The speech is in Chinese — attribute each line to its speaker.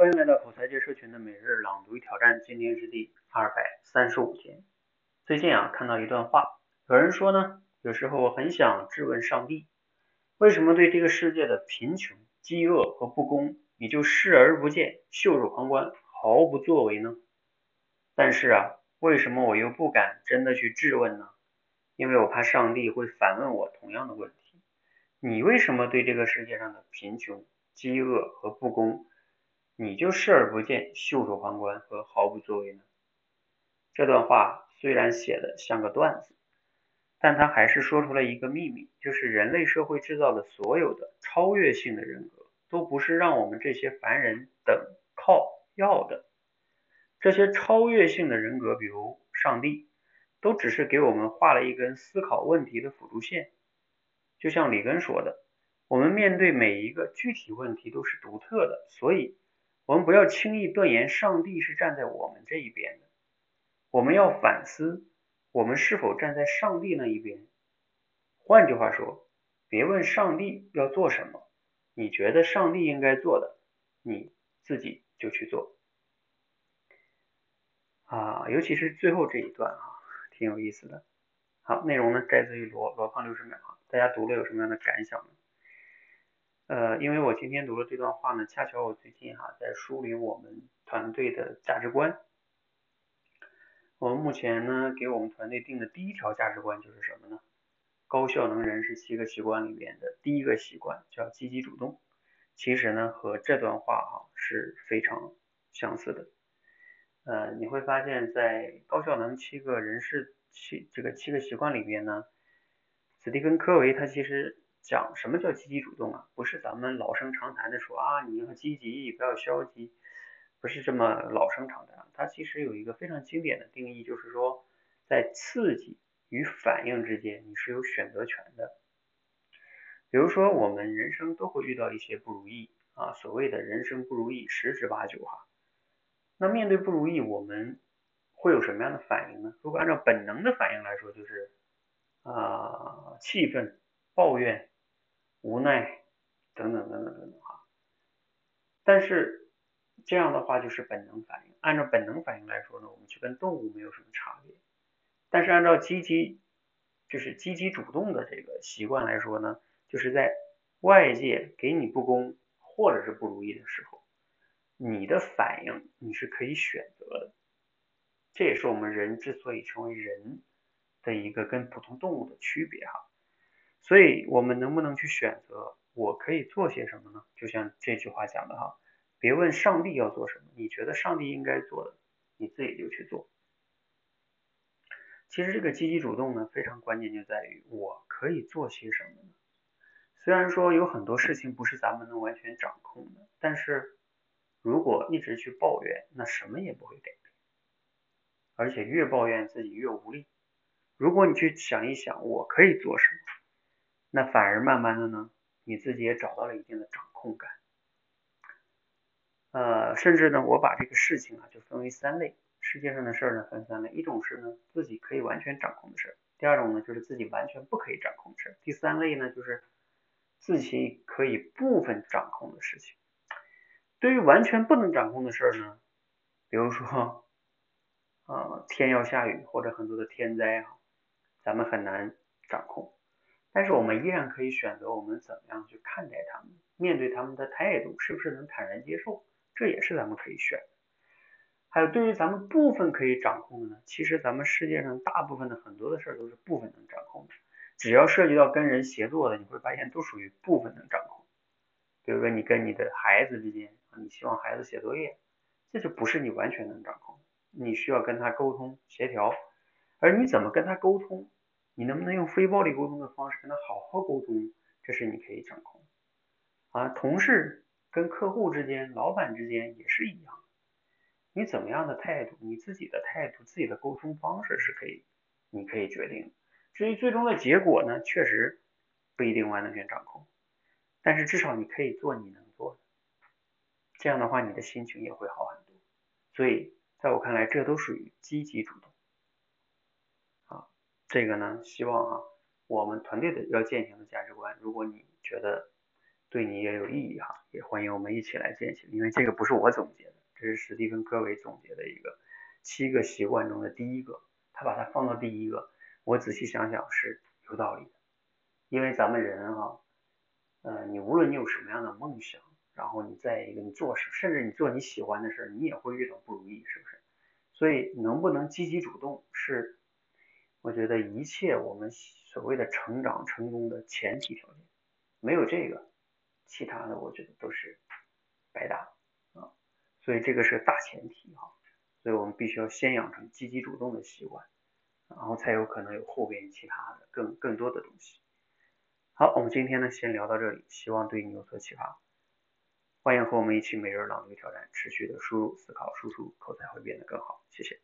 Speaker 1: 欢迎来到口才界社群的每日朗读与挑战，今天是第二百三十五天。最近啊，看到一段话，有人说呢，有时候我很想质问上帝，为什么对这个世界的贫穷、饥饿和不公，你就视而不见、袖手旁观、毫不作为呢？但是啊，为什么我又不敢真的去质问呢？因为我怕上帝会反问我同样的问题：你为什么对这个世界上的贫穷、饥饿和不公？你就视而不见、袖手旁观和毫不作为呢？这段话虽然写的像个段子，但他还是说出了一个秘密，就是人类社会制造的所有的超越性的人格，都不是让我们这些凡人等靠要的。这些超越性的人格，比如上帝，都只是给我们画了一根思考问题的辅助线。就像里根说的，我们面对每一个具体问题都是独特的，所以。我们不要轻易断言上帝是站在我们这一边的，我们要反思我们是否站在上帝那一边。换句话说，别问上帝要做什么，你觉得上帝应该做的，你自己就去做。啊，尤其是最后这一段啊，挺有意思的。好，内容呢摘自于罗罗胖六十秒啊，大家读了有什么样的感想呢？呃，因为我今天读了这段话呢，恰巧我最近哈在梳理我们团队的价值观。我们目前呢给我们团队定的第一条价值观就是什么呢？高效能人士七个习惯里面的第一个习惯叫积极主动。其实呢和这段话哈是非常相似的。呃，你会发现在高效能七个人士七这个七个习惯里边呢，斯蒂芬科维他其实。讲什么叫积极主动啊？不是咱们老生常谈的说啊，你要积极，不要消极，不是这么老生常谈。它其实有一个非常经典的定义，就是说在刺激与反应之间，你是有选择权的。比如说，我们人生都会遇到一些不如意啊，所谓的人生不如意十之八九哈。那面对不如意，我们会有什么样的反应呢？如果按照本能的反应来说，就是啊，气愤、抱怨。无奈，等等等等等等哈，但是这样的话就是本能反应。按照本能反应来说呢，我们就跟动物没有什么差别。但是按照积极，就是积极主动的这个习惯来说呢，就是在外界给你不公或者是不如意的时候，你的反应你是可以选择的。这也是我们人之所以成为人的一个跟普通动物的区别哈。所以，我们能不能去选择？我可以做些什么呢？就像这句话讲的哈，别问上帝要做什么，你觉得上帝应该做的，你自己就去做。其实这个积极主动呢，非常关键就在于我可以做些什么呢？虽然说有很多事情不是咱们能完全掌控的，但是如果一直去抱怨，那什么也不会改变，而且越抱怨自己越无力。如果你去想一想，我可以做什么？那反而慢慢的呢，你自己也找到了一定的掌控感，呃，甚至呢，我把这个事情啊就分为三类，世界上的事儿呢分三类，一种是呢自己可以完全掌控的事儿，第二种呢就是自己完全不可以掌控的事儿，第三类呢就是自己可以部分掌控的事情。对于完全不能掌控的事儿呢，比如说啊天要下雨或者很多的天灾啊，咱们很难掌控。但是我们依然可以选择我们怎么样去看待他们，面对他们的态度是不是能坦然接受，这也是咱们可以选的。还有对于咱们部分可以掌控的呢，其实咱们世界上大部分的很多的事儿都是部分能掌控的，只要涉及到跟人协作的，你会发现都属于部分能掌控。比如说你跟你的孩子之间，你希望孩子写作业，这就不是你完全能掌控，你需要跟他沟通协调，而你怎么跟他沟通？你能不能用非暴力沟通的方式跟他好好沟通？这是你可以掌控啊。同事跟客户之间、老板之间也是一样，你怎么样的态度，你自己的态度、自己的沟通方式是可以，你可以决定。至于最终的结果呢，确实不一定完全掌控，但是至少你可以做你能做的，这样的话你的心情也会好很多。所以在我看来，这都属于积极主动。这个呢，希望啊，我们团队的要践行的价值观，如果你觉得对你也有意义哈，也欢迎我们一起来践行，因为这个不是我总结的，这是史蒂芬科维总结的一个七个习惯中的第一个，他把它放到第一个，我仔细想想是有道理的，因为咱们人哈，呃，你无论你有什么样的梦想，然后你在一个你做事，甚至你做你喜欢的事，你也会遇到不如意，是不是？所以能不能积极主动，是我觉得一切我们所谓的成长成功的前提条件，没有这个。其他的我觉得都是白搭啊，所以这个是大前提哈，所以我们必须要先养成积极主动的习惯，然后才有可能有后边其他的更更多的东西。好，我们今天呢先聊到这里，希望对你有所启发。欢迎和我们一起每日朗读挑战，持续的输入、思考、输出，口才会变得更好。谢谢。